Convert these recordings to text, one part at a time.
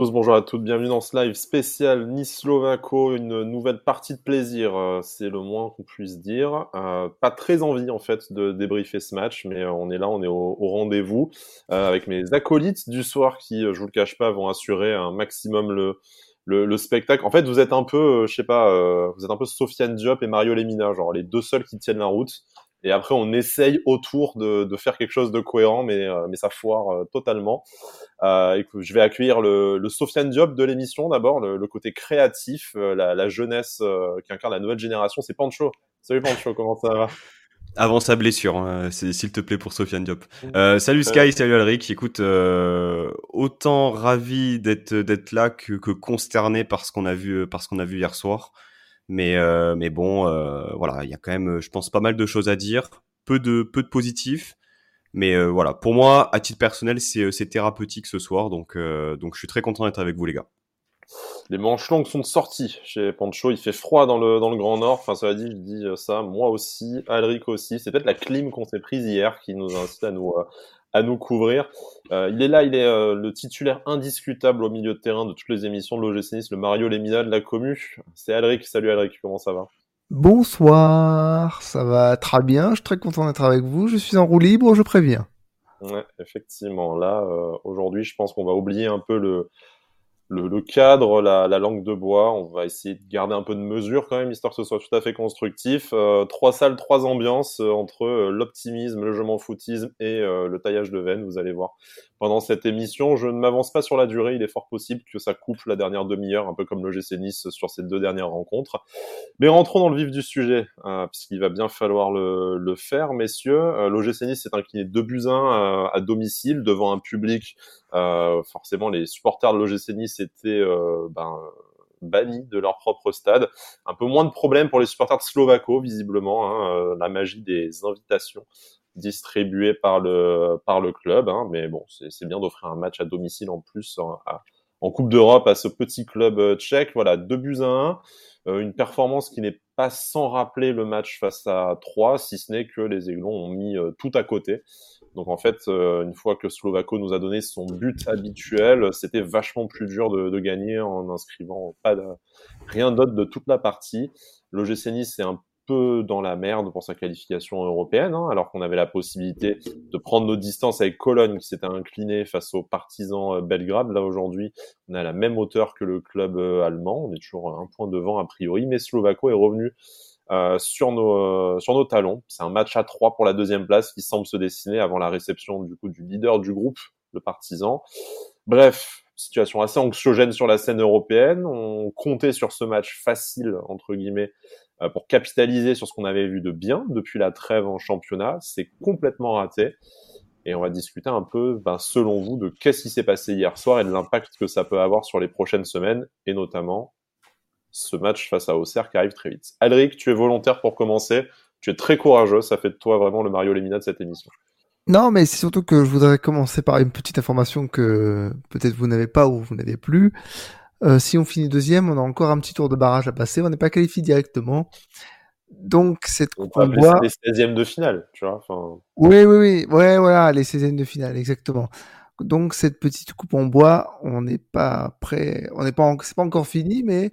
Bonjour à toutes, bienvenue dans ce live spécial Nice-Slovaco, une nouvelle partie de plaisir, euh, c'est le moins qu'on puisse dire. Euh, pas très envie en fait de débriefer ce match, mais euh, on est là, on est au, rendez-vous avec mes acolytes du soir qui, je vous le cache pas, vont assurer un maximum le, le, spectacle. En fait, vous êtes un peu, je sais pas, vous êtes un peu Sofiane Diop et Mario Lemina, genre les deux seuls qui tiennent la route. Et après, on essaye autour de, de faire quelque chose de cohérent, mais, mais ça foire totalement. Euh, je vais accueillir le, le Sofiane Diop de l'émission d'abord, le, le, côté créatif, euh, la, la, jeunesse euh, qui incarne la nouvelle génération. C'est Pancho. Salut Pancho, comment ça va? Avant sa blessure, hein, s'il te plaît pour Sofiane Diop. Euh, salut Sky, salut Alric. Écoute, euh, autant ravi d'être d'être là que, que consterné par ce qu'on a vu parce qu'on a vu hier soir. Mais euh, mais bon, voilà, il y a quand même, je pense, pas mal de choses à dire, peu de peu de positifs. Mais euh, voilà, pour moi, à titre personnel, c'est euh, thérapeutique ce soir, donc, euh, donc je suis très content d'être avec vous les gars. Les manches longues sont sorties chez Pancho. Il fait froid dans le, dans le Grand Nord. Enfin, ça dire, je dis ça, moi aussi, Alric aussi. C'est peut-être la clim qu'on s'est prise hier qui nous incite à nous, à nous couvrir. il est là, il est le titulaire indiscutable au milieu de terrain de toutes les émissions de l'OGC Nice, le Mario Lemina de la commu. C'est Alric. Salut Alric, comment ça va? Bonsoir, ça va très bien, je suis très content d'être avec vous, je suis en roue libre, je préviens. Ouais, effectivement, là, euh, aujourd'hui, je pense qu'on va oublier un peu le, le, cadre, la, langue de bois. On va essayer de garder un peu de mesure quand même, histoire que ce soit tout à fait constructif. Euh, trois salles, trois ambiances euh, entre euh, l'optimisme, le je m'en foutisme et le taillage de veine. Vous allez voir pendant cette émission. Je ne m'avance pas sur la durée. Il est fort possible que ça coupe la dernière demi-heure, un peu comme le GC Nice sur ces deux dernières rencontres. Mais rentrons dans le vif du sujet, puisqu'il va bien falloir le, le faire, messieurs. L'OGC Nice s'est incliné 2 buts 1 à domicile devant un public euh, forcément, les supporters de l'OGC Nice étaient euh, ben, bannis de leur propre stade. Un peu moins de problèmes pour les supporters de Slovako, visiblement. Hein, euh, la magie des invitations distribuées par le par le club. Hein, mais bon, c'est bien d'offrir un match à domicile en plus en, Coupe d'Europe à ce petit club tchèque. Voilà, deux buts à 1. une performance qui n'est pas sans rappeler le match face à 3, si ce n'est que les Aiglons ont mis tout à côté. Donc en fait, euh, une fois que Slovako nous a donné son but habituel, c'était vachement plus dur de, gagner en inscrivant pas rien d'autre de toute la partie. L'OGC Nice est un peu dans la merde pour sa qualification européenne, hein, alors qu'on avait la possibilité de prendre nos distances avec Cologne qui s'était incliné face aux partisans euh, Belgrade. Là aujourd'hui, on à la même hauteur que le club euh, allemand, on est toujours un point devant a priori, mais Slovako est revenu euh, sur nos sur nos talons. C'est un match à trois pour la deuxième place qui semble se dessiner avant la réception du coup du leader du groupe, le partisan. Bref, situation assez anxiogène sur la scène européenne. On comptait sur ce match facile entre guillemets pour capitaliser sur ce qu'on avait vu de bien depuis la trêve en championnat. C'est complètement raté. Et on va discuter un peu, ben, selon vous, de qu'est-ce qui s'est passé hier soir et de l'impact que ça peut avoir sur les prochaines semaines, et notamment ce match face à Auxerre qui arrive très vite. Alric, tu es volontaire pour commencer. Tu es très courageux. Ça fait de toi vraiment le Mario Lemina de cette émission. Non, mais c'est surtout que je voudrais commencer par une petite information que peut-être vous n'avez pas ou vous n'avez plus. Euh, si on finit deuxième, on a encore un petit tour de barrage à passer. On n'est pas qualifié directement. Donc, cette coupe en bois. les 16e de finale, tu vois. Oui, oui, oui. Ouais, voilà, les 16e de finale, exactement. Donc, cette petite coupe en bois, on n'est pas prêt. On n'est pas, c'est pas encore fini, mais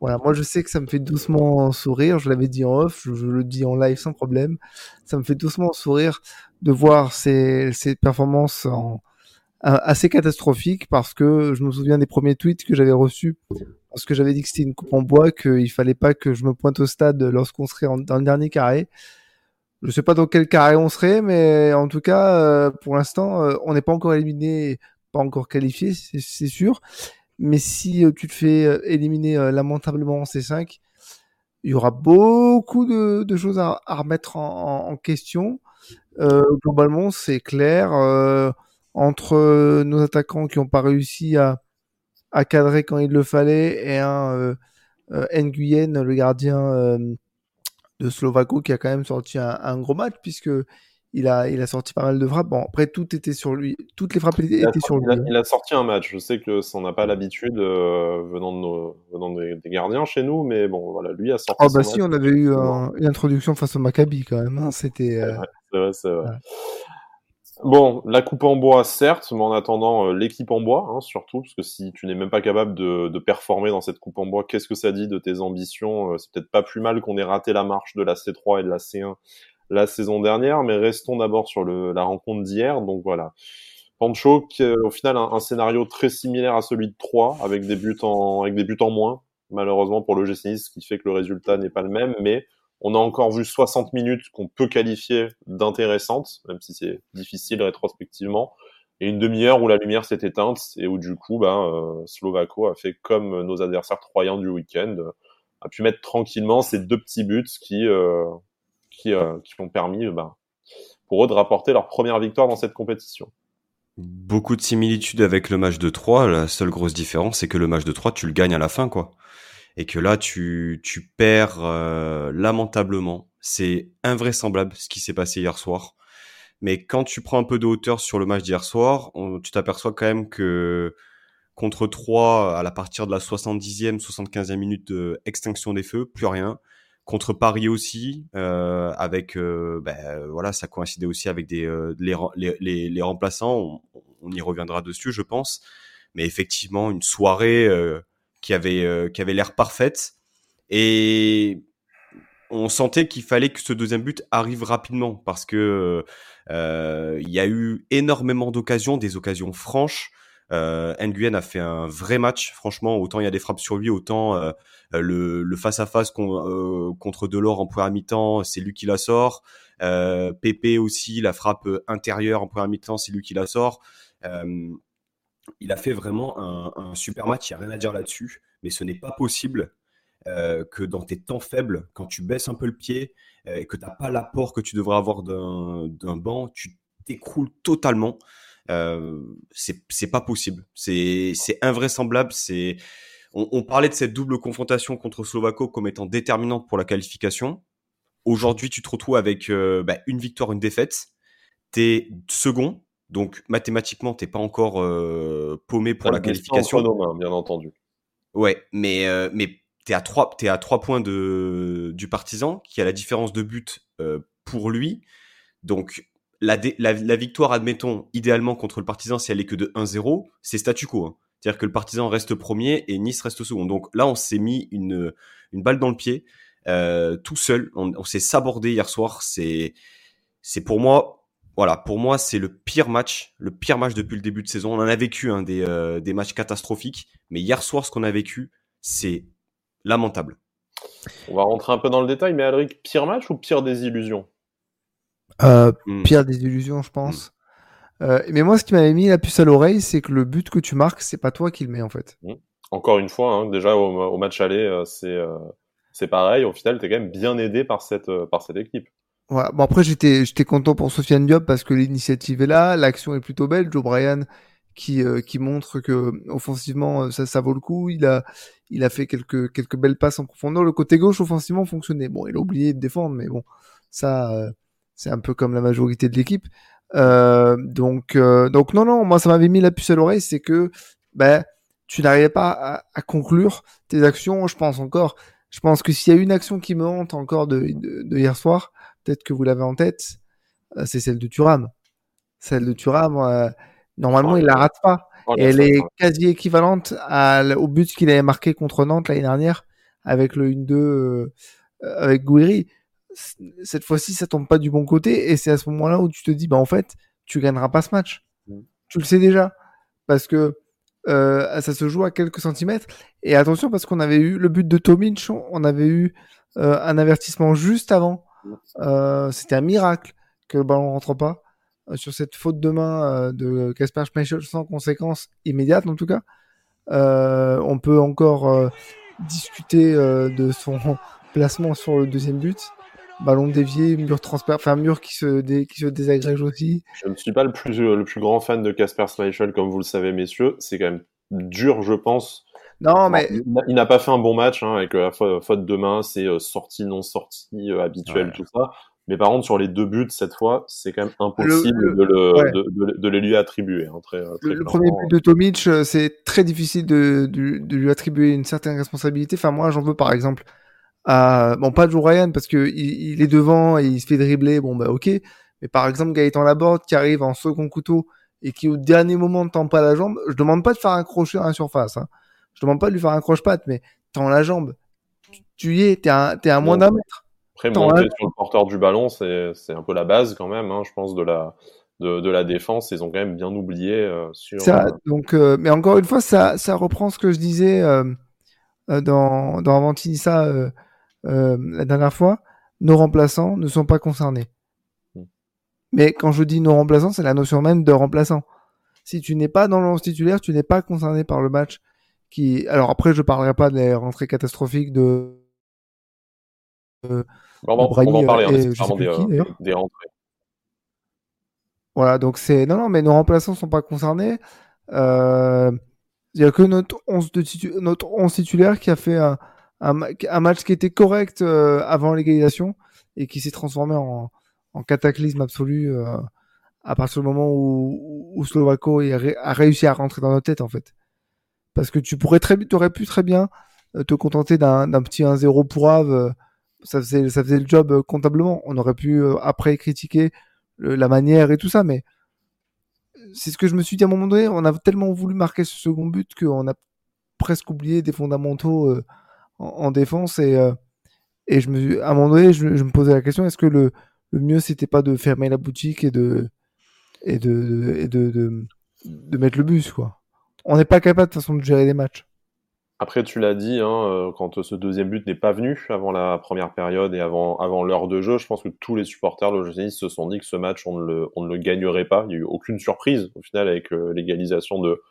voilà, moi je sais que ça me fait doucement sourire, je l'avais dit en off, je, le dis en live sans problème, ça me fait doucement sourire de voir ces, ces performances en, assez catastrophiques parce que je me souviens des premiers tweets que j'avais reçus parce que j'avais dit que c'était une coupe en bois, qu'il fallait pas que je me pointe au stade lorsqu'on serait dans le dernier carré. Je sais pas dans quel carré on serait, mais en tout cas, euh, pour l'instant, euh, on n'est pas encore éliminé, pas encore qualifié, c'est sûr. Mais si euh, tu te fais euh, éliminer euh, lamentablement en C5, il y aura beaucoup de, choses à, remettre en, question. globalement, c'est clair. Entre nos attaquants qui n'ont pas réussi à, cadrer quand il le fallait et un Nguyen, le gardien de Slovako, qui a quand même sorti un, un gros match puisque il a, il a sorti pas mal de frappes. Bon, après, tout était sur lui. Toutes les frappes étaient sur lui. Il a, sorti un match. Je sais que ça n'a pas l'habitude euh, venant, de nos, venant des, gardiens chez nous, mais bon, voilà, lui a sorti. Oh, bah si, on avait eu une introduction face au Maccabi quand même. Hein. C'était. C'est vrai, c'est vrai. Bon, la coupe en bois, certes, mais en attendant, euh, l'équipe en bois, hein, surtout, parce que si tu n'es même pas capable de, performer dans cette coupe en bois, qu'est-ce que ça dit de tes ambitions C'est peut-être pas plus mal qu'on ait raté la marche de la C3 et de la C1 la saison dernière, mais restons d'abord sur la rencontre d'hier. Donc voilà, Pancho, qui, au final, un, un, scénario très similaire à celui de 3, avec des buts en, avec des buts en moins, malheureusement pour le GC ce qui fait que le résultat n'est pas le même, mais on a encore vu 60 minutes qu'on peut qualifier d'intéressantes, même si c'est difficile rétrospectivement, et une demi-heure où la lumière s'est éteinte et où du coup, ben, euh, Slovako a fait comme nos adversaires troyens du week-end, a pu mettre tranquillement ces deux petits buts qui, euh, qui, euh, qui ont permis ben, pour eux de rapporter leur première victoire dans cette compétition. Beaucoup de similitudes avec le match de 3. La seule grosse différence, c'est que le match de 3, tu le gagnes à la fin, quoi et que là tu, tu perds euh, lamentablement. C'est invraisemblable ce qui s'est passé hier soir. Mais quand tu prends un peu de hauteur sur le match d'hier soir, tu t'aperçois quand même que contre 3, à la partir de la 70e, 75e minute d'extinction des feux, plus rien. Contre Paris aussi, euh, avec euh, ben, voilà, ça coïncidait aussi avec des les, les, les, remplaçants. On, on, y reviendra dessus, je pense. Mais effectivement, une soirée qui avait euh, qui avait l'air parfaite et on sentait qu'il fallait que ce deuxième but arrive rapidement parce que euh, il y a eu énormément d'occasions, des occasions franches. Euh, Nguyen a fait un vrai match, franchement. Autant il y a des frappes sur lui, autant euh, le, face à face contre Delors en première mi-temps, c'est lui qui la sort. Euh, Pépé aussi, la frappe intérieure en première mi-temps, c'est lui qui la sort. Il a fait vraiment un, super match, il n'y a rien à dire là-dessus, mais ce n'est pas possible euh, que dans tes temps faibles, quand tu baisses un peu le pied euh, et que tu n'as pas l'apport que tu devrais avoir d'un banc, tu t'écroules totalement. Euh, c'est pas possible. C'est invraisemblable. On, parlait de cette double confrontation contre Slovako comme étant déterminante pour la qualification. Aujourd'hui, tu te retrouves avec euh, bah, une victoire, une défaite. T'es second, donc mathématiquement, t'es pas encore euh, paumé pour la qualification. Nos bien entendu. Ouais, mais euh, mais t'es à trois es à trois points de du partisan qui a la différence de but euh, pour lui. Donc la, la, victoire, admettons, idéalement contre le partisan, si elle est que de 1-0, c'est statu quo. Hein. C'est-à-dire que le partisan reste premier et Nice reste second. Donc là, on s'est mis une, une balle dans le pied, euh, tout seul. On, on s'est sabordé hier soir. C'est, c'est pour moi voilà, pour moi, c'est le pire match, le pire match depuis le début de saison. On en a vécu hein, des, euh, des matchs catastrophiques, mais hier soir, ce qu'on a vécu, c'est lamentable. On va rentrer un peu dans le détail, mais Alric, pire match ou pire désillusion? Euh, hmm. Pire désillusion, je pense. Hmm. Euh, mais moi, ce qui m'avait mis la puce à l'oreille, c'est que le but que tu marques, c'est pas toi qui le mets en fait. Hmm. Encore une fois, hein, déjà au, match aller, euh, c'est euh, c'est pareil. Au final, tu es quand même bien aidé par cette, par cette équipe. Bon après j'étais j'étais content pour Sofiane Diop parce que l'initiative est là, l'action est plutôt belle. Joe Bryan qui euh, qui montre que offensivement euh, ça ça vaut le coup. Il a il a fait quelques quelques belles passes en profondeur. Le côté gauche offensivement fonctionnait. Bon, il a oublié de défendre, mais bon ça euh, c'est un peu comme la majorité de l'équipe. donc donc non non moi ça m'avait mis la puce à l'oreille, c'est que ben tu n'arrivais pas à, à, conclure tes actions. Je pense encore. Je pense que s'il y a une action qui me hante encore de, de hier soir, peut-être que vous l'avez en tête, euh, c'est celle de Thuram. Celle de Thuram, euh, normalement, il la rate pas. Oh, et elle est quasi équivalente à, au but qu'il avait marqué contre Nantes l'année dernière avec le 1-2 euh, avec Gouiri. Cette fois-ci, ça tombe pas du bon côté et c'est à ce moment-là où tu te dis, bah en fait, tu gagneras pas ce match. Mm. Tu le sais déjà parce que ça se joue à quelques centimètres. Et attention parce qu'on avait eu le but de Tomic, on avait eu un avertissement juste avant euh, c'était un miracle que le ballon rentre pas euh, sur cette faute de main euh, de Casper Schmeichel sans conséquence immédiate en tout cas. on peut encore discuter de son placement sur le deuxième but ballon dévié, mur transper, enfin mur qui se, qui se désagrège aussi. Je ne suis pas le plus, le plus grand fan de Casper Schmeichel, comme vous le savez, messieurs. C'est quand même dur, je pense, non, mais il n'a pas fait un bon match hein, avec la euh, faute de main, c'est euh, sortie non sortie euh, habituelle, tout ça. Mais par contre, sur les deux buts cette fois, c'est quand même impossible de, le, de, de, les lui attribuer. Hein, très, très le, premier but de Tomic, c'est très difficile de, de, lui attribuer une certaine responsabilité. Enfin, moi, j'en veux par exemple à bon pas Joe Ryan parce que il, il, est devant et il se fait dribbler. Bon bah ok, Mais par exemple, Gaëtan Laborde qui arrive en second couteau et qui au dernier moment ne tend pas la jambe, je demande pas de faire un crochet à la surface. Hein. Je demande pas de lui faire un croche-patte, mais tends la jambe. Tu y es, t'es à, es à moins d'un mètre. Après, monter sur le porteur du ballon, c'est un peu la base quand même, hein, je pense, de la, de, de, la défense. Ils ont quand même bien oublié euh, sur. Ça, donc, euh, mais encore une fois, ça, ça reprend ce que je disais euh, dans, dans Avantinissa la dernière fois. Nos remplaçants ne sont pas concernés. Hmm. Mais quand je dis nos remplaçants, c'est la notion même de remplaçant. Si tu n'es pas dans le titulaire, tu n'es pas concerné par le match. Qui... Alors après, je parlerai pas des rentrées catastrophiques de. on, va, en parler, hein, des rentrées. Voilà, donc c'est non non, mais nos remplaçants sont pas concernés. Euh... Il y a que notre 11 de notre 11 titulaire qui a fait un, un, match qui était correct euh, avant l'égalisation et qui s'est transformé en, en cataclysme absolu euh, à partir du moment où, où Slovako a, réussi à rentrer dans notre tête en fait. Parce que tu pourrais très, aurais pu très bien euh, te contenter d'un petit 1-0 pour Ave. Ça faisait, ça faisait le job comptablement. On aurait pu après critiquer la manière et tout ça, mais c'est ce que je me suis dit à un moment donné. On a tellement voulu marquer ce second but qu'on a presque oublié des fondamentaux euh, en, défense et euh, et je me à un moment donné je, me posais la question est-ce que le, mieux c'était pas de fermer la boutique et de et de et de mettre le bus quoi? On n'est pas capable de toute façon de gérer des matchs. Après, tu l'as dit, hein, euh, quand ce deuxième but n'est pas venu avant la première période et avant, avant l'heure de jeu, je pense que tous les supporters de se sont dit que ce match, on ne, le, on ne le gagnerait pas. Il n'y a eu aucune surprise au final avec euh, l'égalisation de,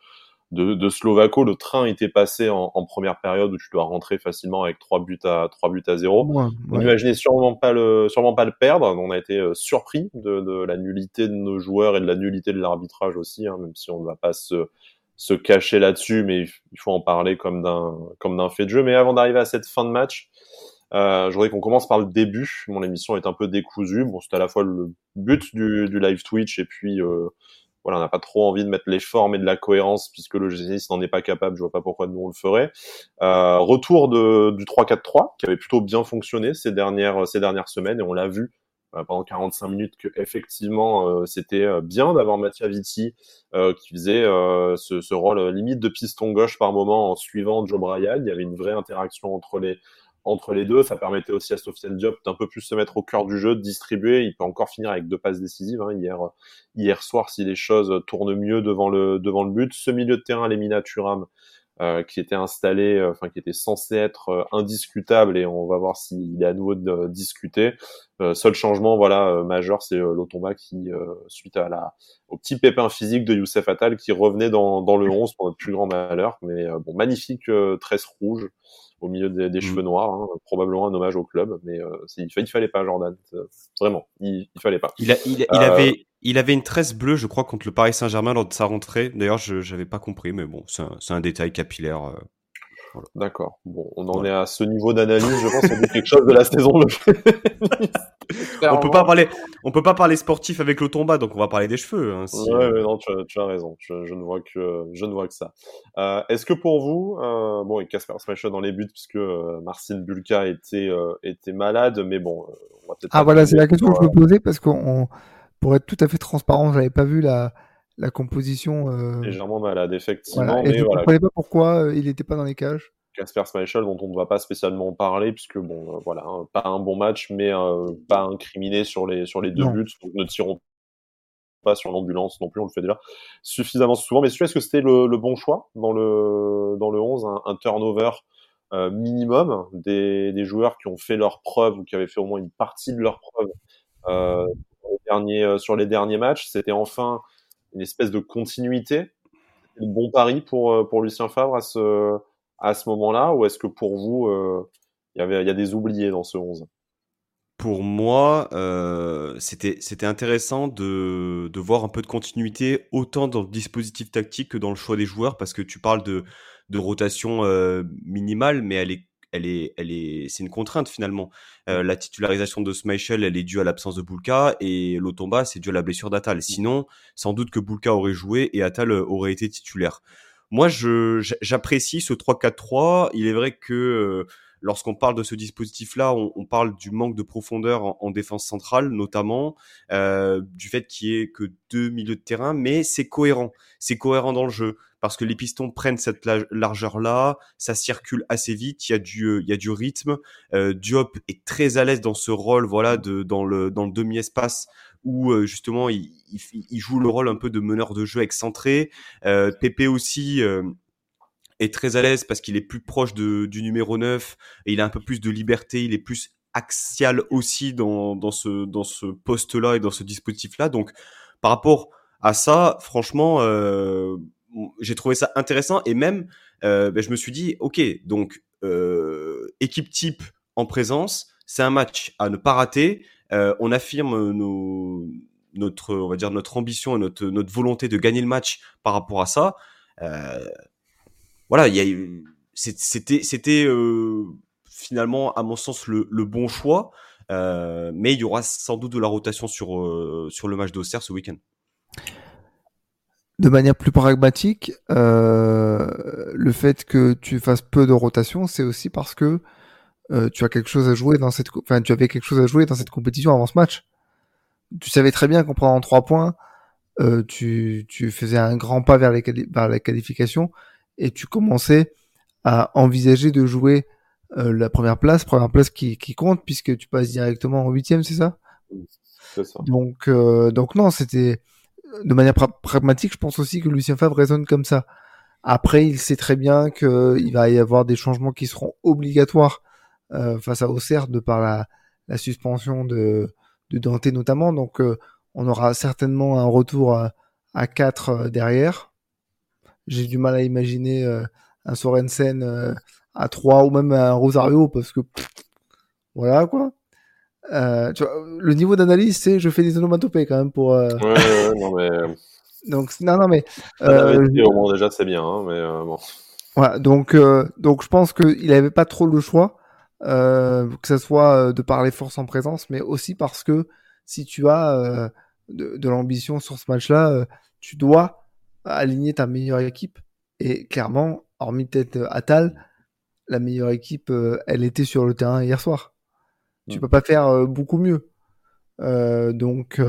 de, de, Slovako. Le train était passé en, en, première période où tu dois rentrer facilement avec trois buts à, trois buts à zéro. On n'imaginait sûrement pas le, sûrement pas le perdre. On a été euh, surpris de, de, la nullité de nos joueurs et de la nullité de l'arbitrage aussi, hein, même si on ne va pas se se cacher là-dessus, mais il faut en parler comme d'un comme d'un fait de jeu. Mais avant d'arriver à cette fin de match, euh, je voudrais qu'on commence par le début. Mon émission est un peu décousue. Bon, c'est à la fois le but du, du live Twitch et puis euh, voilà, on n'a pas trop envie de mettre les formes et de la cohérence puisque le GCS n'en est pas capable. Je vois pas pourquoi nous on le ferait. Euh, retour de, du 3-4-3 qui avait plutôt bien fonctionné ces dernières ces dernières semaines et on l'a vu pendant 45 minutes que effectivement euh, c'était euh, bien d'avoir Mattia Vitti qui faisait ce, rôle limite de piston gauche par moment en suivant Joe Bryan. Il y avait une vraie interaction entre les entre les deux. Ça permettait aussi à Sofiane Diop d'un peu plus se mettre au cœur du jeu, de distribuer. Il peut encore finir avec deux passes décisives. Hein. Hier, hier soir, si les choses tournent mieux devant le devant le but, ce milieu de terrain, les Minaturam, euh, qui était installé, euh, enfin qui était censé être euh, indiscutable et on va voir s'il est à nouveau discuté. seul changement, voilà, majeur, c'est l'Otomba qui, suite à la, au petit pépin physique de Youssef Attal, qui revenait dans, dans le 11 pour notre plus grand malheur. Mais bon, magnifique tresse rouge au milieu des, des mm. cheveux noirs, hein, probablement un hommage au club, mais euh, il, il, fallait pas Jordan, vraiment, il, il, fallait pas. Il, a, il, il euh, avait, il avait une tresse bleue, je crois, contre le Paris Saint-Germain lors de sa rentrée. D'ailleurs, je n'avais pas compris, mais bon, c'est un, un, détail capillaire. Euh, D'accord. Bon, on en est à ce niveau d'analyse. Je pense qu'on dit quelque chose de la saison on peut pas parler, on peut pas parler sportif avec le tomba, donc on va parler des cheveux. Hein, ouais, non, tu as, tu as raison. Je, ne vois que, je ne vois que ça. Euh, Est-ce que pour vous, euh, bon, et Casper Smash dans les buts puisque euh, Marcin Bulka était euh, était malade, mais bon, euh, on va peut-être. Ah voilà, c'est la question que je me posais parce qu'on, pour être tout à fait transparent, j'avais pas vu la la composition. Euh... Légèrement malade, effectivement. Et mais je ne comprenais pas pourquoi euh, il n'était pas dans les cages? Casper Schmeichel, dont on ne va pas spécialement parler, puisque bon, euh, voilà, hein, pas un bon match, mais euh, pas incriminé sur les, sur les deux buts. Donc ne tirons pas sur l'ambulance non plus, on le fait déjà suffisamment souvent. Mais est-ce que c'était le, le, bon choix dans le, dans le 11, un, un turnover minimum des, des, joueurs qui ont fait leur preuve ou qui avaient fait au moins une partie de leur preuve derniers, sur les derniers matchs C'était enfin une espèce de continuité le bon pari pour, euh, pour Lucien Favre à ce, à ce moment-là Ou est-ce que pour vous, euh, il y, avait, il y a des oubliés dans ce 11 pour moi, euh, c'était intéressant de, de voir un peu de continuité autant dans le dispositif tactique que dans le choix des joueurs parce que tu parles de, de rotation euh, minimale, mais elle est elle est, elle est, c'est une contrainte finalement. Euh, la titularisation de Smichel, elle est due à l'absence de Bulka et l'Otomba, c'est dû à la blessure d'Atal. Sinon, sans doute que Bulka aurait joué et Atal euh, aurait été titulaire. Moi, je, j'apprécie ce 3-4-3. Il est vrai que lorsqu'on parle de ce dispositif-là, on, parle du manque de profondeur en, défense centrale, notamment euh, du fait qu'il y ait que deux milieux de terrain, mais c'est cohérent, c'est cohérent dans le jeu parce que les pistons prennent cette largeur-là, ça circule assez vite, il y a du, il y a du rythme. Euh, Diop est très à l'aise dans ce rôle, voilà, de dans le dans le demi-espace où euh, justement il, il, joue le rôle un peu de meneur de jeu excentré. Euh, Pépé aussi euh, est très à l'aise parce qu'il est plus proche de, du numéro 9 et il a un peu plus de liberté, il est plus axial aussi dans, dans ce, dans ce poste-là et dans ce dispositif-là. Donc par rapport à ça, franchement, euh, j'ai trouvé ça intéressant et même euh, ben, je me suis dit, ok, donc euh, équipe type en présence, c'est un match à ne pas rater. Euh, on affirme notre, on va dire notre ambition et notre, notre volonté de gagner le match par rapport à ça. Voilà, c'était, c'était finalement à mon sens le, bon choix, mais il y aura sans doute de la rotation sur sur le match d'Auxerre ce week-end. De manière plus pragmatique, euh, le fait que tu fasses peu de rotation, c'est aussi parce que euh, tu as quelque chose à jouer dans cette, enfin, tu avais quelque chose à jouer dans cette compétition avant ce match. Tu savais très bien qu'en prenant trois points, euh, tu, tu faisais un grand pas vers, les vers la qualification et tu commençais à envisager de jouer euh, la première place, première place qui, qui compte puisque tu passes directement en huitième, c'est ça, ça Donc, euh, donc non, c'était de manière pragmatique. Je pense aussi que Lucien Favre raisonne comme ça. Après, il sait très bien qu'il va y avoir des changements qui seront obligatoires euh, face à Auxerre de par la, suspension de, de Dante notamment. Donc euh, on aura certainement un retour à, 4 euh, derrière. J'ai du mal à imaginer un Sorensen à 3 ou même un Rosario parce que voilà quoi. Euh, tu vois, le niveau d'analyse, c'est je fais des onomatopées quand même pour. Ouais, ouais, non mais. donc non non mais. Euh, au moins déjà c'est bien, hein, mais bon. Voilà, donc donc je pense qu'il n'avait pas trop le choix. Euh, que ce soit euh, de par les forces en présence, mais aussi parce que si tu as euh, de, de l'ambition sur ce match-là, tu dois aligner ta meilleure équipe. Et clairement, hormis peut-être Atal, la meilleure équipe, elle était sur le terrain hier soir. Tu mm. peux pas faire beaucoup mieux. donc,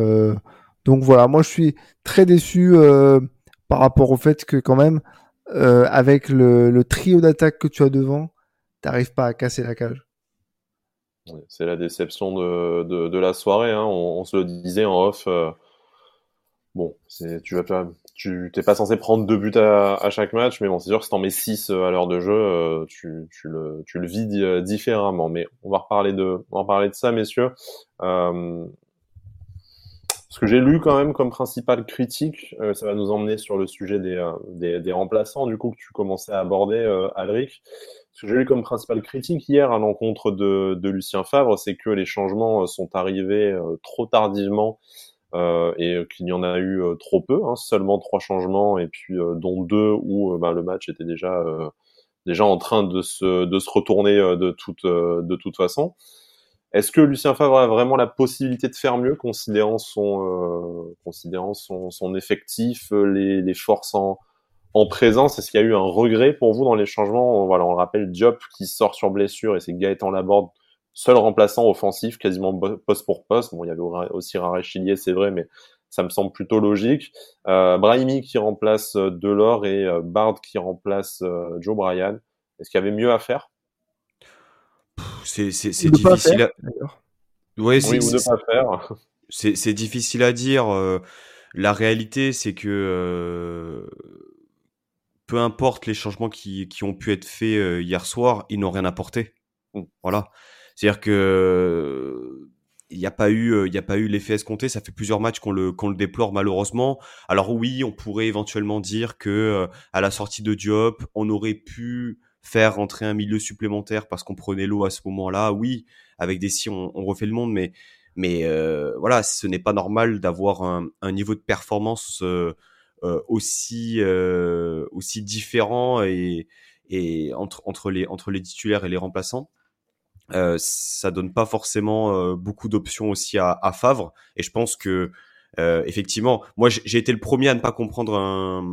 donc voilà, moi je suis très déçu par rapport au fait que quand même, avec le, le trio d'attaque que tu as devant, t'arrives pas à casser la cage. C'est la déception de, de, de la soirée. Hein. On, on, se le disait en off. Euh, bon, tu vas pas, tu t'es pas censé prendre deux buts à, à chaque match, mais bon, c'est sûr que si t'en mets six euh, à l'heure de jeu, euh, tu, tu, le, tu le vis différemment. Mais on va reparler de, on va reparler de ça, messieurs. Euh, ce que j'ai lu quand même comme principale critique, euh, ça va nous emmener sur le sujet des, des, des, remplaçants, du coup, que tu commençais à aborder, Alric. Ce que j'ai lu comme principale critique hier à l'encontre de, de, Lucien Favre, c'est que les changements euh, sont arrivés euh, trop tardivement euh, et qu'il y en a eu euh, trop peu, hein, seulement trois changements et puis dont deux où bah, le match était déjà déjà en train de se, de se retourner de toute de toute façon. Est-ce que Lucien Favre a vraiment la possibilité de faire mieux, considérant son considérant son, son effectif, les, les forces en en présence, est-ce qu'il y a eu un regret pour vous dans les changements? Voilà, on rappelle Diop qui sort sur blessure et c'est Gaëtan Laborde, seul remplaçant offensif, quasiment poste pour poste. Bon, il y avait aussi Rarechilier, c'est vrai, mais ça me semble plutôt logique. Euh, Brahimi qui remplace euh, Delors et euh, Bard qui remplace Joe Bryan. Est-ce qu'il y avait mieux à faire? C'est difficile. À... Ouais, oui, ou ne pas faire. C'est difficile à dire. la réalité, c'est que peu importe les changements qui, qui ont pu être faits hier soir, ils n'ont rien apporté. Mmh. Voilà. C'est-à-dire que il n'y a pas eu, euh, il a pas eu l'effet escompté. Ça fait plusieurs matchs qu'on le, qu'on le déplore malheureusement. Alors oui, on pourrait éventuellement dire que euh, à la sortie de Diop, on aurait pu faire rentrer un milieu supplémentaire parce qu'on prenait l'eau à ce moment-là. Oui, avec des si on, on refait le monde, mais mais voilà, ce n'est pas normal d'avoir un, un, niveau de performance euh, aussi euh, aussi différent et, et entre entre les entre les titulaires et les remplaçants. Euh, ça donne pas forcément euh, beaucoup d'options aussi à, à, Favre. Et je pense que euh, effectivement, moi j'ai été le premier à ne pas comprendre un,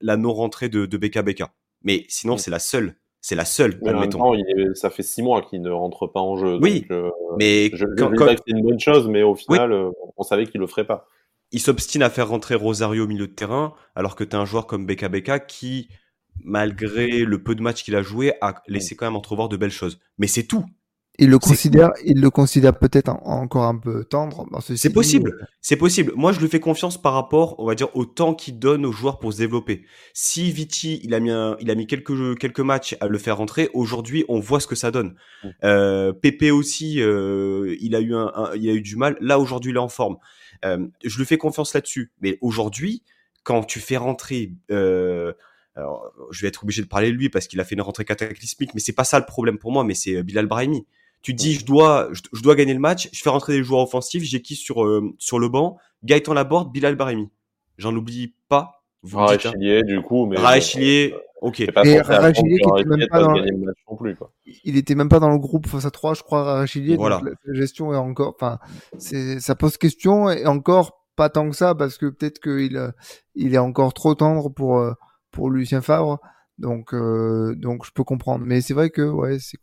la non rentrée de, de BKBK. Mais sinon, mm. c'est la seule. C'est la seule, mais admettons. ça fait six mois qu'il ne rentre pas en jeu. Oui, donc, mais je, quand, c'est une bonne chose, mais au final, on savait qu'il le ferait pas. Il s'obstine à faire rentrer Rosario au milieu de terrain, alors que tu as un joueur comme Beka Beka qui, malgré le peu de matchs qu'il a joué, a laissé quand même entrevoir de belles choses. Mais c'est tout. Il le considère, il le considère peut-être encore un peu tendre. C'est possible, c'est possible. Moi, je lui fais confiance par rapport, on va dire, au temps qu'il donne aux joueurs pour se développer. Si Viti, il a mis, il a mis quelques quelques matchs à le faire rentrer. Aujourd'hui, on voit ce que ça donne. Mmh. Euh, Pépé aussi, euh, il a eu un, il a eu du mal. Là, aujourd'hui, il est en forme. Euh, je lui fais confiance là-dessus. Mais aujourd'hui, quand tu fais rentrer euh, alors, je vais être obligé de parler de lui parce qu'il a fait une rentrée cataclysmique, mais c'est pas ça le problème pour moi, mais c'est Bilal Brahimi. Tu dis, je dois, je, dois gagner le match, je fais rentrer des joueurs offensifs, j'ai qui sur, euh, sur le banc? Gaëtan Laborde, Bilal Barimi. J'en oublie pas. Hein. du coup. Mais ok. Et Raechilier qui était même pas dans le... plus, quoi. Il était même pas dans le groupe face à 3, je crois, Raechilier. Voilà. Donc la gestion est encore, enfin, ça pose question et encore pas tant que ça parce que peut-être qu'il euh, il est encore trop tendre pour, euh, pour Lucien Favre. Donc, donc je peux comprendre. Mais c'est vrai que, ouais, c'est,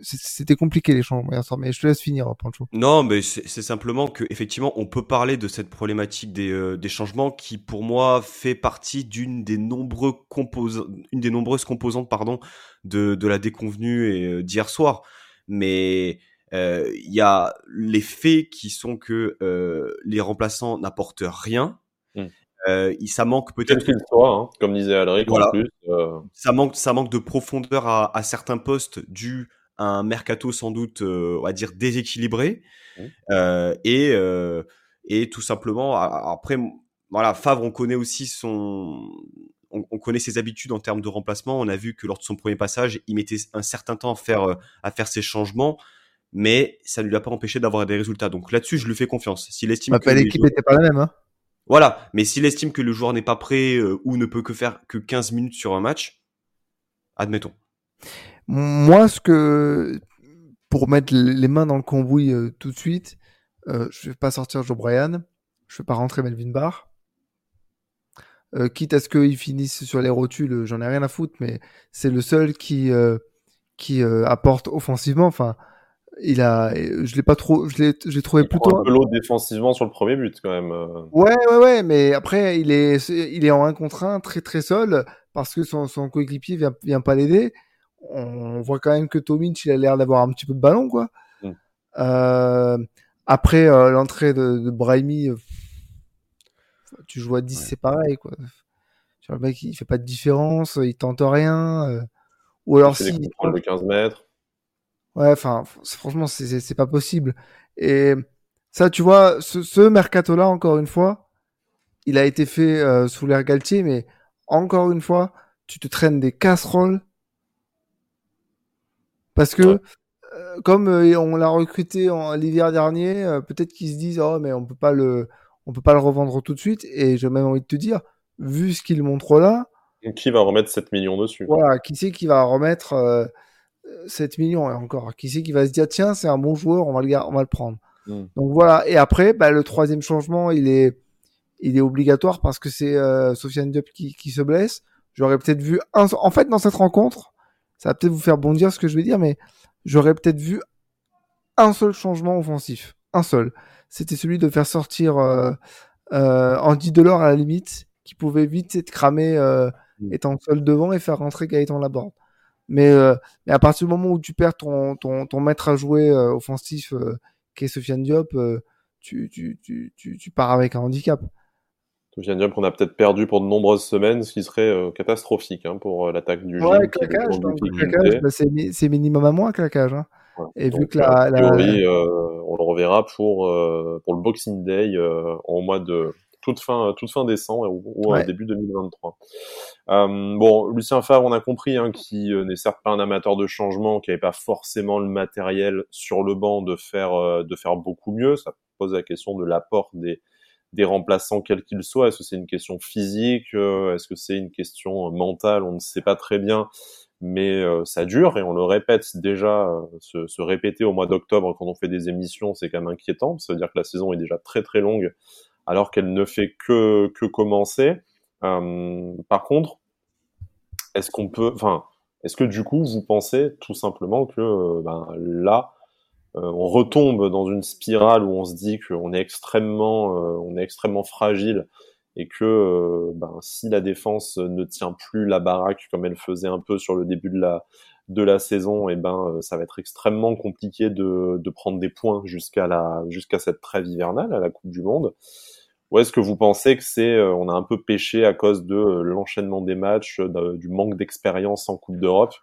c'était compliqué les changements hier soir, mais je te laisse finir, Pancho. Non, mais c'est simplement que effectivement, on peut parler de cette problématique des, euh, des changements qui, pour moi, fait partie d'une des nombreux une des nombreuses composantes, pardon, de, de la déconvenue et euh, d'hier soir. Mais euh, il y a les faits qui sont que les remplaçants n'apportent rien. Mmh. Euh, ça manque peut-être qu'il soit, hein, comme disait Alric en plus. Ça manque, ça manque de profondeur à, à certains postes dû un mercato sans doute, euh, on va dire, déséquilibré. Mmh. Euh, et, euh, et tout simplement, après, voilà, Favre, on connaît aussi son, on, connaît ses habitudes en termes de remplacement. On a vu que lors de son premier passage, il mettait un certain temps à faire, à faire ses changements, mais ça ne lui a pas empêché d'avoir des résultats. Donc là-dessus, je lui fais confiance. S'il estime bah, que l'équipe n'était pas la même, hein. Voilà, mais s'il estime que le joueur n'est pas prêt ou ne peut que faire que 15 minutes sur un match, admettons. Moi, ce que pour mettre les mains dans le cambouis euh, tout de suite, euh, je vais pas sortir Joe Bryan, je vais pas rentrer Melvin Barr. Euh, quitte à ce qu'ils finissent sur les rotules, j'en ai rien à foutre, mais c'est le seul qui qui apporte offensivement. Enfin, il a, je l'ai pas trop, je l'ai, j'ai trouvé il plutôt. un peu défensivement sur le premier but quand même. Ouais, ouais, ouais, mais après il est, il est en 1 contre 1, très très seul parce que son, son coéquipier vient, vient pas l'aider on voit quand même que Tomic il a l'air d'avoir un petit peu de ballon quoi. Mm. Euh, après euh, l'entrée de, de Brahimi, euh, tu joues à 10 c'est pareil quoi. le mec il fait pas de différence, il tente rien. ou alors si de 15 mètres. Ouais, enfin franchement c'est pas possible. Et ça tu vois ce, ce mercato là encore une fois, il a été fait sous l'air Galtier mais encore une fois tu te traînes des casseroles parce que euh, comme euh, on l'a recruté en l'hiver dernier, euh, peut-être qu'ils se disent oh mais on peut pas le on peut pas le revendre tout de suite et j'ai même envie de te dire vu ce qu'il montre là, qui va remettre 7 millions dessus? Voilà, qui c'est qui va remettre 7 millions et encore? Qui c'est qui va se dire tiens, c'est un bon joueur, on va le on va le prendre. Hmm. Donc voilà, et après bah, le troisième changement, il est il est obligatoire parce que c'est Sofiane Diop qui, qui se blesse. J'aurais peut-être vu un... en fait dans cette rencontre, ça va peut-être vous faire bondir ce que je vais dire, mais j'aurais peut-être vu un seul changement offensif. Un seul. C'était celui de faire sortir euh, euh, Andy Delors à la limite, qui pouvait vite être cramé euh, mm. étant seul devant et faire rentrer Gaëtan Laborde. Mais, euh, mais à partir du moment où tu perds ton, ton, ton maître à jouer euh, offensif, qui est Sofiane Diop, tu, tu, tu, tu, tu pars avec un handicap. Sofiane qu'on a peut-être perdu pour de nombreuses semaines, ce qui serait euh, catastrophique hein, pour euh, l'attaque du ouais, claquage, bah, c'est minimum à moins claquage. Hein. Et vu que la, euh, on le reverra pour pour le Boxing Day au mois de toute fin toute fin décembre ou, début 2023. bon, Lucien Favre, on a compris hein, qui n'est certes pas un amateur de changement, qui n'avait pas forcément le matériel sur le banc de faire de faire beaucoup mieux. Ça pose la question de l'apport des des remplaçants quels qu'ils soient Est-ce que c'est une question physique euh, Est-ce que c'est une question mentale On ne sait pas très bien, mais euh, ça dure et on le répète déjà. Euh, se, se, répéter au mois d'octobre quand on fait des émissions, c'est quand même inquiétant. Ça veut dire que la saison est déjà très très longue alors qu'elle ne fait que que commencer. par contre, est-ce qu'on peut, enfin, Est-ce que du coup, vous pensez tout simplement que ben, là, on retombe dans une spirale où on se dit qu'on est extrêmement, on est extrêmement fragile et que ben, si la défense ne tient plus la baraque comme elle faisait un peu sur le début de la de la saison, et ben ça va être extrêmement compliqué de, de prendre des points jusqu'à la jusqu'à cette trêve hivernale à la Coupe du Monde. Ou est-ce que vous pensez que c'est on a un peu pêché à cause de l'enchaînement des matchs, du manque d'expérience en Coupe d'Europe?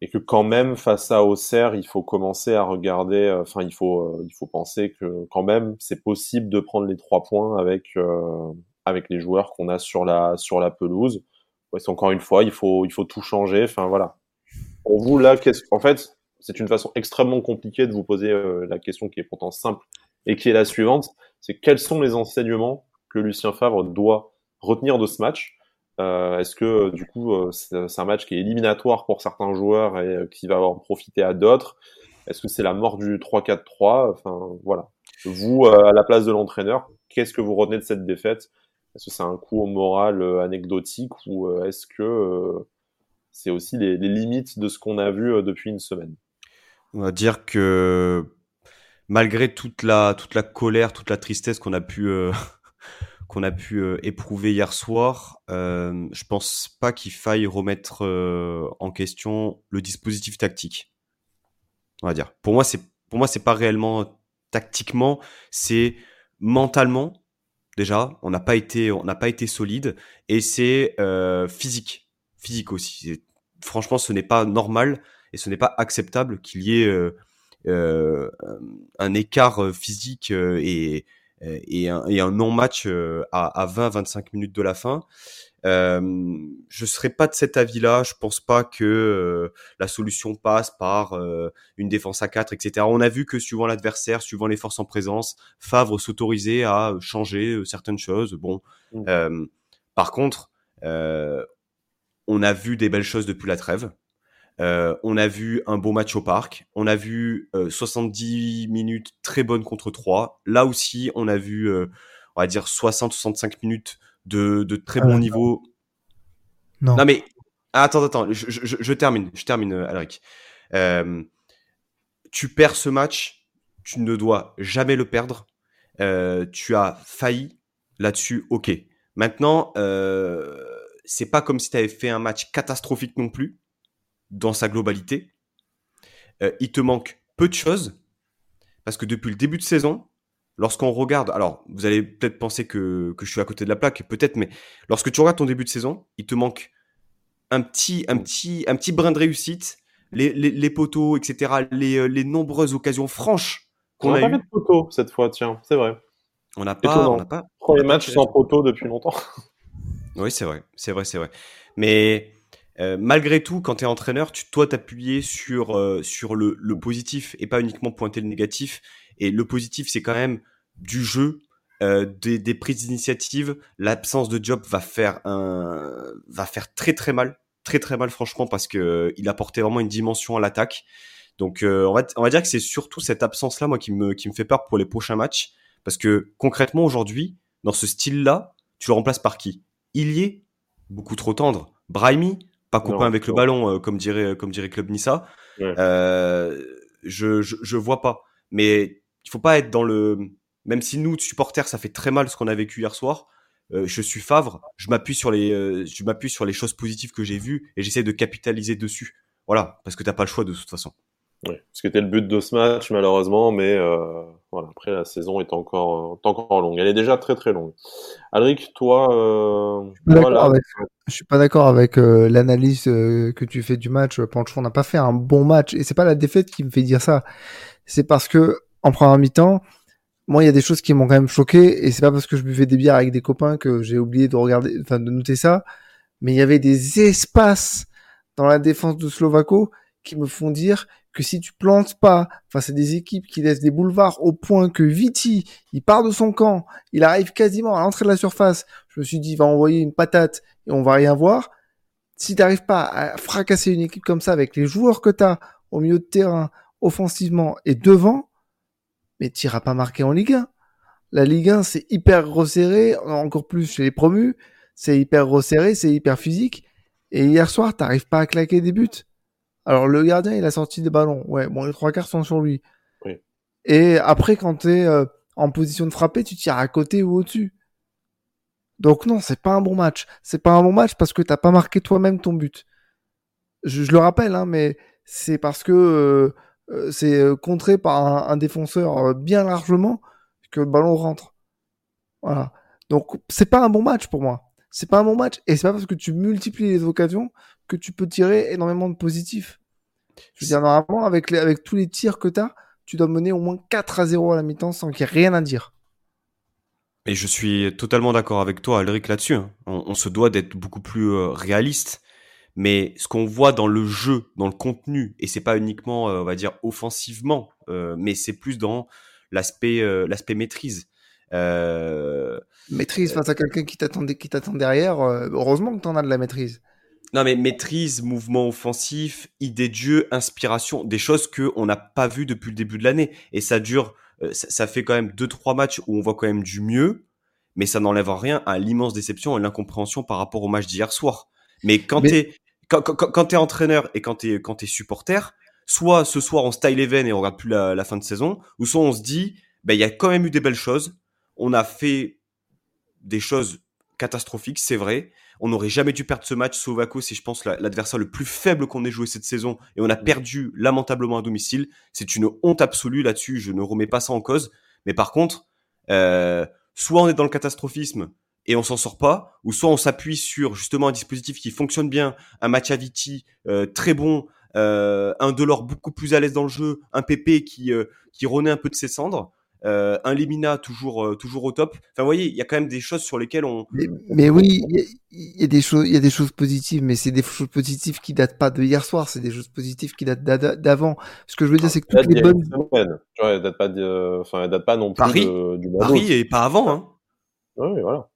Et que quand même face à Auxerre, il faut commencer à regarder, enfin il faut il faut penser que quand même c'est possible de prendre les trois points avec avec les joueurs qu'on a sur la sur la pelouse. Ouais, encore une fois, il faut il faut tout changer. Enfin voilà. Pour vous là, qu'est-ce en fait c'est une façon extrêmement compliquée de vous poser la question qui est pourtant simple et qui est la suivante, c'est quels sont les enseignements que Lucien Favre doit retenir de ce match? Euh, Est-ce que du coup euh, c'est un match qui est éliminatoire pour certains joueurs et euh, qui va en profiter à d'autres? Est-ce que c'est la mort du 3-4-3 Enfin voilà. Vous, à la place de l'entraîneur, qu'est-ce que vous retenez de cette défaite? Est-ce que c'est un coup au moral anecdotique ou est-ce que c'est aussi les, limites de ce qu'on a vu depuis une semaine? On va dire que malgré toute la toute la colère, toute la tristesse qu'on a pu euh, qu'on a pu euh, éprouver hier soir, euh, je pense pas qu'il faille remettre euh, en question le dispositif tactique. On va dire. Pour moi, c'est pour moi c'est pas réellement tactiquement, c'est mentalement déjà. On n'a pas été on n'a pas été solide et c'est physique, physique aussi. Franchement, ce n'est pas normal et ce n'est pas acceptable qu'il y ait euh, un écart euh, physique euh, et, et un, et un non-match à, à 20-25 minutes de la fin. Euh, je serais pas de cet avis-là. Je pense pas que la solution passe par une défense à 4, etc. On a vu que suivant l'adversaire, suivant les forces en présence, Favre s'autorisait à changer certaines choses. Bon, mmh. par contre, on a vu des belles choses depuis la trêve. Euh, on a vu un beau match au parc. On a vu 70 euh, minutes très bonnes contre 3. Là aussi, on a vu, euh, on va dire, 60-65 minutes de, très bon niveau. Non. non. mais attends, attends, je, termine, je termine, Alric. tu perds ce match, tu ne dois jamais le perdre. tu as failli là-dessus, ok. Maintenant, c'est pas comme si tu avais fait un match catastrophique non plus dans sa globalité. Euh, il te manque peu de choses parce que depuis le début de saison, lorsqu'on regarde, alors vous allez peut-être penser que, que je suis à côté de la plaque, peut-être, mais lorsque tu regardes ton début de saison, il te manque un petit, un petit, un petit brin de réussite, les, les, les poteaux, etc., les, euh, les nombreuses occasions franches qu'on a, a pas de poteaux cette fois, tiens, c'est vrai. On n'a pas, on n'a pas. Premier match sans poteaux depuis longtemps. oui, c'est vrai, c'est vrai, c'est vrai. Mais euh, malgré tout, quand tu es entraîneur, tu dois t'appuyer sur, euh, sur le, le, positif et pas uniquement pointer le négatif. Et le positif, c'est quand même du jeu, euh, des, des, prises d'initiative. L'absence de job va faire un, va faire très très mal, très très mal franchement parce que il apportait vraiment une dimension à l'attaque. Donc on va, on va dire que c'est surtout cette absence là moi qui me qui me fait peur pour les prochains matchs parce que concrètement aujourd'hui dans ce style là, tu le remplaces par qui? Il y est beaucoup trop tendre. Brahimi, pas copain avec le ballon, euh, comme dirait comme dirait Club Nissa. Euh, je, je, je vois pas. Mais il faut pas être dans le. Même si nous supporters, ça fait très mal ce qu'on a vécu hier soir. Euh, je suis Favre, je m'appuie sur les, euh, je m'appuie sur les choses positives que j'ai vues et j'essaie de capitaliser dessus. Voilà, parce que t'as pas le choix de toute façon. Oui, ce qui était le but de ce match malheureusement, mais euh, voilà. Après la saison est encore euh, encore longue. Elle est déjà très très longue. Alric, toi, euh, je suis pas d'accord avec, euh, l'analyse euh, que tu fais du match. Pancho n'a pas fait un bon match et c'est pas la défaite qui me fait dire ça. C'est parce que en première mi-temps, moi il y a des choses qui m'ont quand même choqué et c'est pas parce que je buvais des bières avec des copains que j'ai oublié de regarder, enfin de noter ça. Mais il y avait des espaces dans la défense de Slovako qui me font dire que si tu plantes pas face à des équipes qui laissent des boulevards au point que Viti, il part de son camp, il arrive quasiment à l'entrée de la surface, je me suis dit, il va envoyer une patate et on va rien voir. Si t'arrives pas à fracasser une équipe comme ça avec les joueurs que t'as au milieu de terrain, offensivement et devant, mais t'iras pas marquer en Ligue 1. La Ligue 1, c'est hyper resserré, encore plus chez les promus, c'est hyper resserré, c'est hyper physique. Et hier soir, t'arrives pas à claquer des buts. Alors le gardien, il a sorti des ballons. Ouais, bon, les trois quarts sont sur lui. Oui. Et après, quand t'es euh, en position de frapper, tu tires à côté ou au-dessus. Donc non, c'est pas un bon match. C'est pas un bon match parce que t'as pas marqué toi-même ton but. Je, je le rappelle, hein, mais c'est parce que euh, euh, c'est contré par un, un défenseur bien largement que le ballon rentre. Voilà. Donc c'est pas un bon match pour moi. C'est pas un bon match et c'est pas parce que tu multiplies les occasions que tu peux tirer énormément de positifs. Je veux dire normalement avec les, avec tous les tirs que t'as, tu dois mener au moins 4 à 0 à la mi-temps sans qu'il y ait rien à dire. Et je suis totalement d'accord avec toi, Alric, là-dessus. hein. On, on se doit d'être beaucoup plus euh, réaliste. Mais ce qu'on voit dans le jeu, dans le contenu, et c'est pas uniquement, euh, on va dire, offensivement, euh, mais c'est plus dans l'aspect, euh, l'aspect maîtrise. Euh, Maîtrise face à quelqu'un qui t'attend qui t'attend derrière, heureusement que t'en as de la maîtrise. Non, mais maîtrise, mouvement offensif, idée de jeu, inspiration, des choses que on n'a pas vues depuis le début de l'année. Et ça dure, euh, ça, ça fait quand même deux, trois matchs où on voit quand même du mieux, mais ça n'enlève en rien à l'immense déception et l'incompréhension par rapport au match d'hier soir. Mais quand Mais- t'es quand, quand, quand t'es entraîneur et quand t'es quand t'es supporter, soit ce soir on style even et on regarde plus la, la fin de saison, ou soit on se dit, ben il y a quand même eu des belles choses. On a fait des choses catastrophiques, c'est vrai. On n'aurait jamais dû perdre ce match. Slovako, c'est je pense la- l'adversaire le plus faible qu'on ait joué cette saison et on a perdu lamentablement à domicile. C'est une honte absolue là-dessus. Je ne remets pas ça en cause. Mais par contre, euh, soit on est dans le catastrophisme et on s'en sort pas, ou soit on s'appuie sur justement un dispositif qui fonctionne bien, un match à Viti euh, très bon, euh, un Delors beaucoup plus à l'aise dans le jeu, un PP qui euh, qui renaît un peu de ses cendres, euh, un Limina toujours euh, toujours au top. Enfin, vous voyez, il y a quand même des choses sur lesquelles on Mais, mais oui, il y, a- il y a des choses, il y a des choses positives, mais c'est des choses positives qui datent pas de hier soir, c'est des choses positives qui datent d'avant. Ce que je veux dire, c'est que toutes les bonnes, une semaine. Tu vois, elle date pas, de- enfin, elle date pas non plus Paris. de- du Paris et pas avant. Hein. Oui, voilà.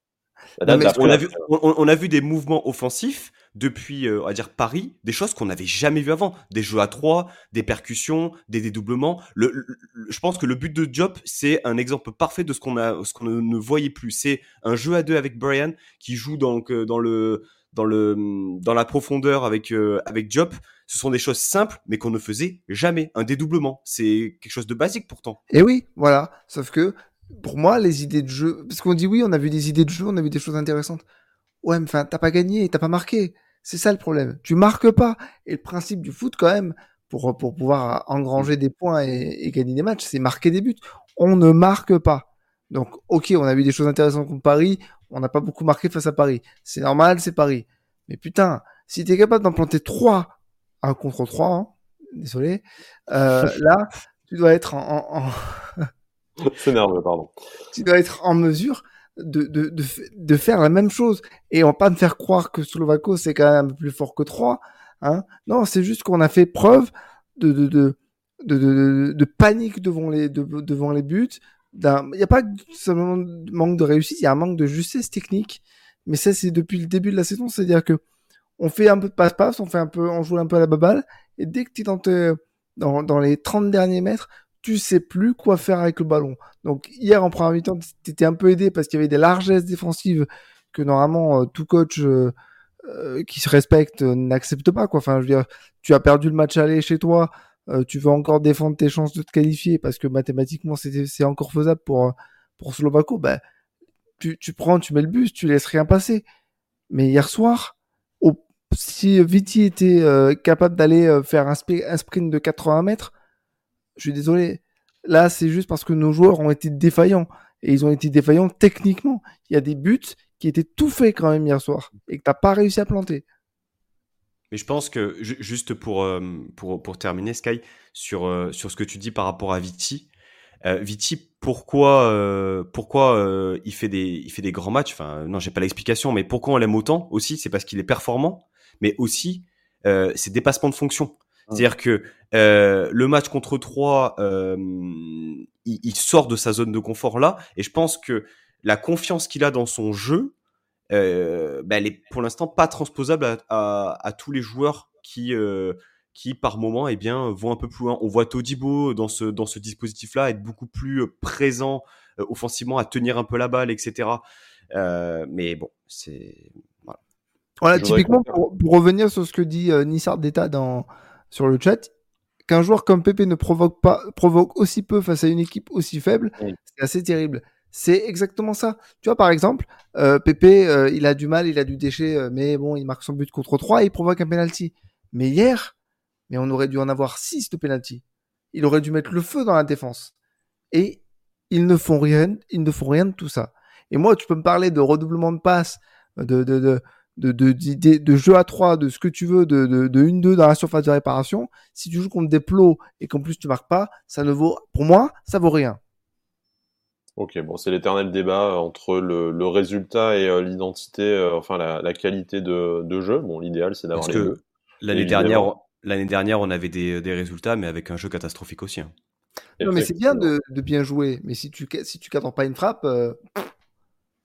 La Non, date mais d'après, On a là, vu on, on a vu des mouvements offensifs depuis euh, dire Paris, des choses qu'on n'avait jamais vues avant, des jeux à trois, des percussions, des dédoublements. Le, le- le- je pense que le but de Diop, c'est un exemple parfait de ce qu'on a ne, voyait plus. C'est un jeu à deux avec Brian qui joue donc dans le dans le dans la profondeur avec euh, avec Diop. Ce sont des choses simples mais qu'on ne faisait jamais. Un dédoublement, c'est quelque chose de basique pourtant. Et oui, voilà. Sauf que, pour moi, les idées de jeu, parce qu'on dit oui, on a vu des idées de jeu, on a vu des choses intéressantes. Ouais, mais enfin, t'as pas gagné, t'as pas marqué. C'est ça le problème. Tu marques pas. Et le principe du foot, quand même, pour, pour pouvoir engranger des points et, et gagner des matchs, c'est marquer des buts. On ne marque pas. Donc, ok, on a vu des choses intéressantes contre Paris, on n'a pas beaucoup marqué face à Paris. C'est normal, c'est Paris. Mais putain, si t'es capable d'en planter 3 un contre 3, hein, désolé, euh, là, tu dois être en, en, en- C'est nerveux, pardon. tu dois être en mesure de, de, de, de faire la même chose et on va pas me faire croire que Slovako c'est quand même plus fort que 3 hein. Non c'est juste qu'on a fait preuve de de, de, de, de, panique devant les de- devant les buts il y a pas seulement manque de réussite il y a un manque de justesse technique mais ça c'est depuis le début de la saison c'est à dire que on fait un peu de passe-passe on fait un peu on joue un peu à la baballe et dès que tu es dans, tes- dans dans les 30 derniers mètres tu sais plus quoi faire avec le ballon donc hier en première mi-temps, t'étais un peu aidé parce qu'il y avait des largesses défensives que normalement euh, tout coach euh, euh, qui se respecte euh, n'accepte pas quoi. Enfin, je veux dire, tu as perdu le match aller chez toi, tu veux encore défendre tes chances de te qualifier parce que mathématiquement c'est encore faisable pour pour Slovako. Bah, tu, tu prends, tu mets le bus, tu laisses rien passer. Mais hier soir, au, si Viti était capable d'aller faire un, un sprint de 80 mètres, je suis désolé, Là, c'est juste parce que nos joueurs ont été défaillants. Et ils ont été défaillants techniquement. Il y a des buts qui étaient tout faits quand même hier soir. Et que t'as pas réussi à planter. Mais je pense que ju- juste pour, euh, pour, pour terminer, Sky, sur, euh, sur ce que tu dis par rapport à Viti, euh, Viti, pourquoi, pourquoi il, fait des, il fait des grands matchs? Enfin, non, j'ai pas l'explication, mais pourquoi on l'aime autant aussi? C'est parce qu'il est performant, mais aussi euh, c'est dépassement de fonction. C'est-à-dire que euh, le match contre 3, euh, il, il sort de sa zone de confort là, et je pense que la confiance qu'il a dans son jeu, euh, bah, elle est pour l'instant pas transposable à, à, à tous les joueurs qui, euh, qui par moment, eh bien, vont un peu plus loin. On voit Todibo dans ce dans ce dispositif-là être beaucoup plus présent euh, offensivement, à tenir un peu la balle, etc. Euh, mais bon, c'est voilà. Voilà, typiquement, pour, revenir sur ce que dit euh, Nissard d'État dans, sur le chat, qu'un joueur comme Pépé ne provoque pas, provoque aussi peu face à une équipe aussi faible, c'est assez terrible. C'est exactement ça. Tu vois, par exemple, euh, Pépé, euh, il a du mal, il a du déchet, euh, mais bon, il marque son but contre 3 et il provoque un penalty. Mais hier, mais on aurait dû en avoir 6 de penalty. Il aurait dû mettre le feu dans la défense. Et ils ne font rien, ils ne font rien de tout ça. Et moi, tu peux me parler de redoublement de passes, de, de, de, de, de, de jeu à 3, de ce que tu veux, de, de, de 1-2 dans la surface de réparation. Si tu joues contre des plots et qu'en plus tu marques pas, ça ne vaut, pour moi, ça vaut rien. Ok, bon, c'est l'éternel débat entre le, le résultat et euh, l'identité, euh, enfin la, la, qualité de, de jeu. Bon, l'idéal, c'est d'avoir les deux. L'année dernière, l'année dernière, on avait des, des, résultats, mais avec un jeu catastrophique aussi. Hein. Non, mais c'est bien de, de, bien jouer, mais si tu si tu cadres pas une frappe. Euh...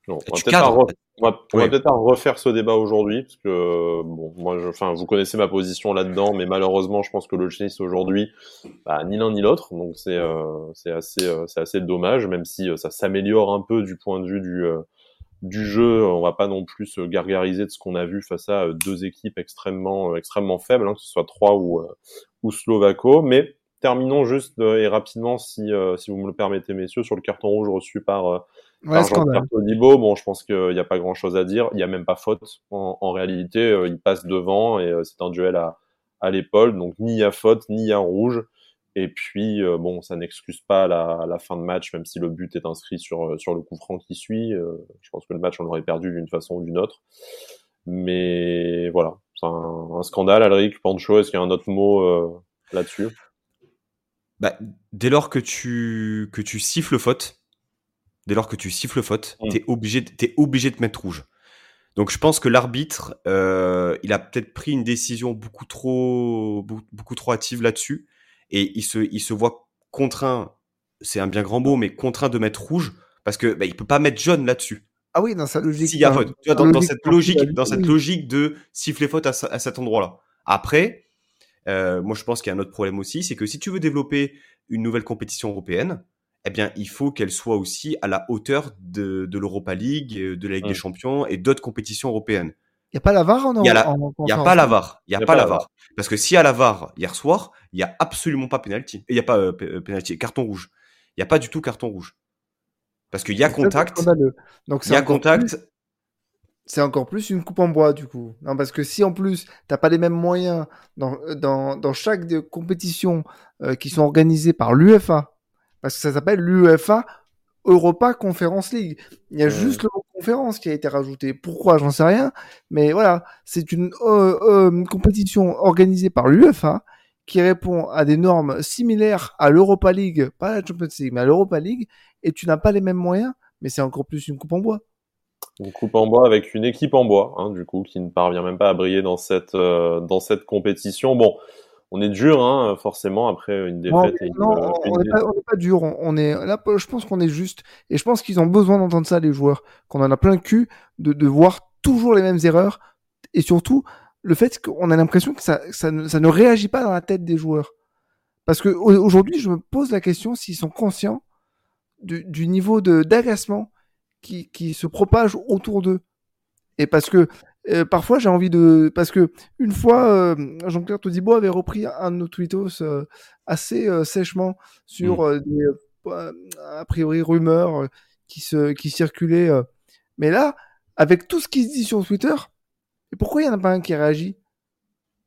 Non, on va peut-être pas refaire ce débat aujourd'hui, parce que bon, moi, je, enfin, vous connaissez ma position là-dedans, mais malheureusement, je pense que le tennis aujourd'hui, bah, ni l'un ni l'autre, donc c'est euh, c'est assez euh, c'est assez dommage, même si euh, ça s'améliore un peu du point de vue du euh, du jeu, on va pas non plus se gargariser de ce qu'on a vu face à deux équipes extrêmement extrêmement faibles, hein, que ce soit trois ou ou Slovako, mais terminons juste et rapidement, si si vous me le permettez, messieurs, sur le carton rouge reçu par Ouais, bon, je pense qu'il n'y a pas grand chose à dire. Il n'y a même pas faute. En, réalité, euh, il passe devant et euh, c'est un duel à, à l'épaule. Donc, ni il y a faute, ni il y a rouge. Et puis, euh, bon, ça n'excuse pas la, la, fin de match, même si le but est inscrit sur, sur le coup franc qui suit. je pense que le match, on l'aurait perdu d'une façon ou d'une autre. Mais voilà, c'est un, un, scandale. Alric, Pancho, est-ce qu'il y a un autre mot là-dessus? Bah, Dès lors que tu, que tu siffles faute, dès lors que tu siffles faute, mm. tu es obligé, es obligé de mettre rouge. Donc je pense que l'arbitre, euh, il a peut-être pris une décision beaucoup trop, beaucoup, trop hâtive là-dessus, et il se, il se voit contraint, c'est un bien grand mot, mais contraint de mettre rouge parce que bah, il peut pas mettre jaune là-dessus. Ah oui, dans sa logique. S'il y a faute, tu vois, dans, cette logique, dans cette logique de siffler faute à, à cet endroit-là. Après, euh, moi je pense qu'il y a un autre problème aussi, c'est que si tu veux développer une nouvelle compétition européenne, eh bien, il faut qu'elle soit aussi à la hauteur de, de l'Europa League, euh, de la Ligue des Champions et d'autres compétitions européennes. Il n'y a pas la VAR en Il n'y a, pas la VAR. Il n'y a, pas la VAR. Parce que si à la VAR hier soir, il n'y a absolument pas penalty. Il n'y a pas euh, euh, penalty, carton rouge. Il n'y a pas du tout carton rouge. Parce qu'il y a contact. Donc il y a contact. C'est encore plus une coupe en bois du coup. Non, parce que si en plus t'as pas les mêmes moyens dans, dans, dans chaque compétition qui sont organisées par l'UFA, parce que ça s'appelle l'UEFA Europa Conference League. Il y a juste le mot conférence qui a été rajouté. Pourquoi? J'en sais rien. Mais voilà, c'est une euh, euh, compétition organisée par l'UEFA qui répond à des normes similaires à l'Europa League, pas à la Champions League, mais à l'Europa League, et tu n'as pas les mêmes moyens, mais c'est encore plus une coupe en bois. Une coupe en bois avec une équipe en bois, hein, du coup, qui ne parvient même pas à briller dans cette, euh, dans cette compétition. Bon, on est dur, hein, forcément, après une défaite. Non, euh, on n'est pas, dur. On, est là, je pense qu'on est juste, et je pense qu'ils ont besoin d'entendre ça, les joueurs, qu'on en a plein le cul de, de voir toujours les mêmes erreurs, et surtout le fait qu'on a l'impression que ça, ça, ne, ça ne réagit pas dans la tête des joueurs. Parce que aujourd'hui, je me pose la question s'ils sont conscients du, du niveau de d'agacement qui, qui se propage autour d'eux. Et parce que euh, parfois, j'ai envie de. Parce que une fois, euh, Jean-Claire Todibo avait repris un de nos tweetos euh, assez sèchement sur mmh. des, a priori, rumeurs qui, se, qui circulaient. Mais là, avec tout ce qui se dit sur Twitter, pourquoi il n'y en a pas un qui réagit?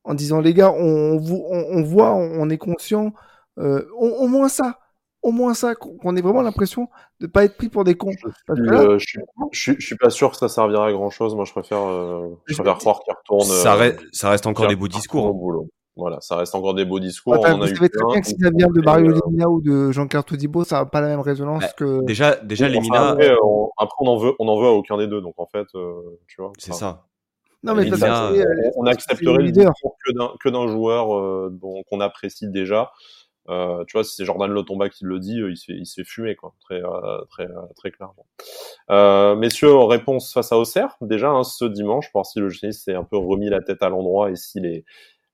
En disant les gars, on, on, voit, on, est conscient, au moins ça au moins ça, qu'on ait vraiment l'impression de pas être pris pour des cons. Euh, je, suis, suis, pas sûr que ça servira à grand chose. Moi, je préfère, euh, je préfère croire qu'il retourne. Ça, reste, ça reste encore des beaux discours. Hein. Voilà, ça reste encore des beaux discours. on vous savez très bien que si ça vient de Mario euh, Lemina ou de Jean-Claire Todibo, ça n'a pas la même résonance bah, que. Déjà, déjà Lemina. Après, on, en veut, on en veut à aucun des deux. Donc en fait, tu vois. C'est ça. Non, mais Lemina, on, accepterait le discours que d'un joueur qu'on apprécie déjà. Euh, tu vois, si c'est Jordan Lotomba qui le dit, euh, il se fait, il quoi, très, euh, très, euh, très clairement. Euh, messieurs, réponse face à Auxerre, déjà hein, ce dimanche, pour voir si le GNIS s'est un peu remis la tête à l'endroit et si les,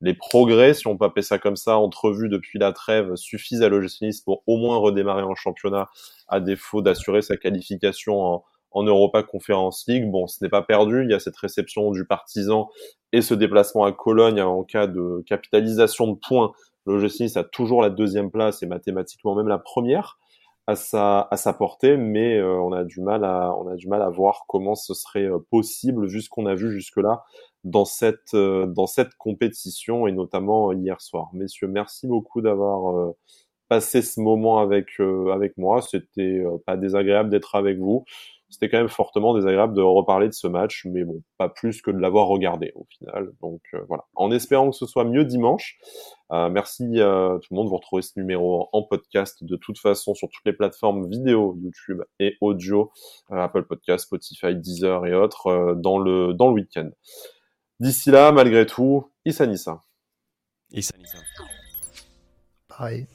les progrès, si on peut appeler ça comme ça, entrevus depuis la trêve, suffisent à l'OGC pour au moins redémarrer en championnat, à défaut d'assurer sa qualification en, en Europa Conference League. Bon, ce n'est pas perdu. Il y a cette réception du Partizan et ce déplacement à Cologne en cas de capitalisation de points. Le Nice a toujours la deuxième place et mathématiquement même la première à sa à sa portée, mais euh, on a du mal à on a du mal à voir comment ce serait euh, possible vu ce qu'on a vu jusque là dans cette euh, dans cette compétition et notamment hier soir. Messieurs, merci beaucoup d'avoir passé ce moment avec avec moi. C'était pas désagréable d'être avec vous c'était quand même fortement désagréable de reparler de ce match, mais bon, pas plus que de l'avoir regardé au final. Donc euh, voilà, en espérant que ce soit mieux dimanche. Euh, merci à tout le monde. Vous retrouvez ce numéro en podcast de toute façon sur toutes les plateformes vidéo, YouTube et audio, euh, Apple Podcast, Spotify, Deezer et autres dans le dans le week-end. D'ici là, malgré tout, Issa Nissa. Issa Nissa. Pareil.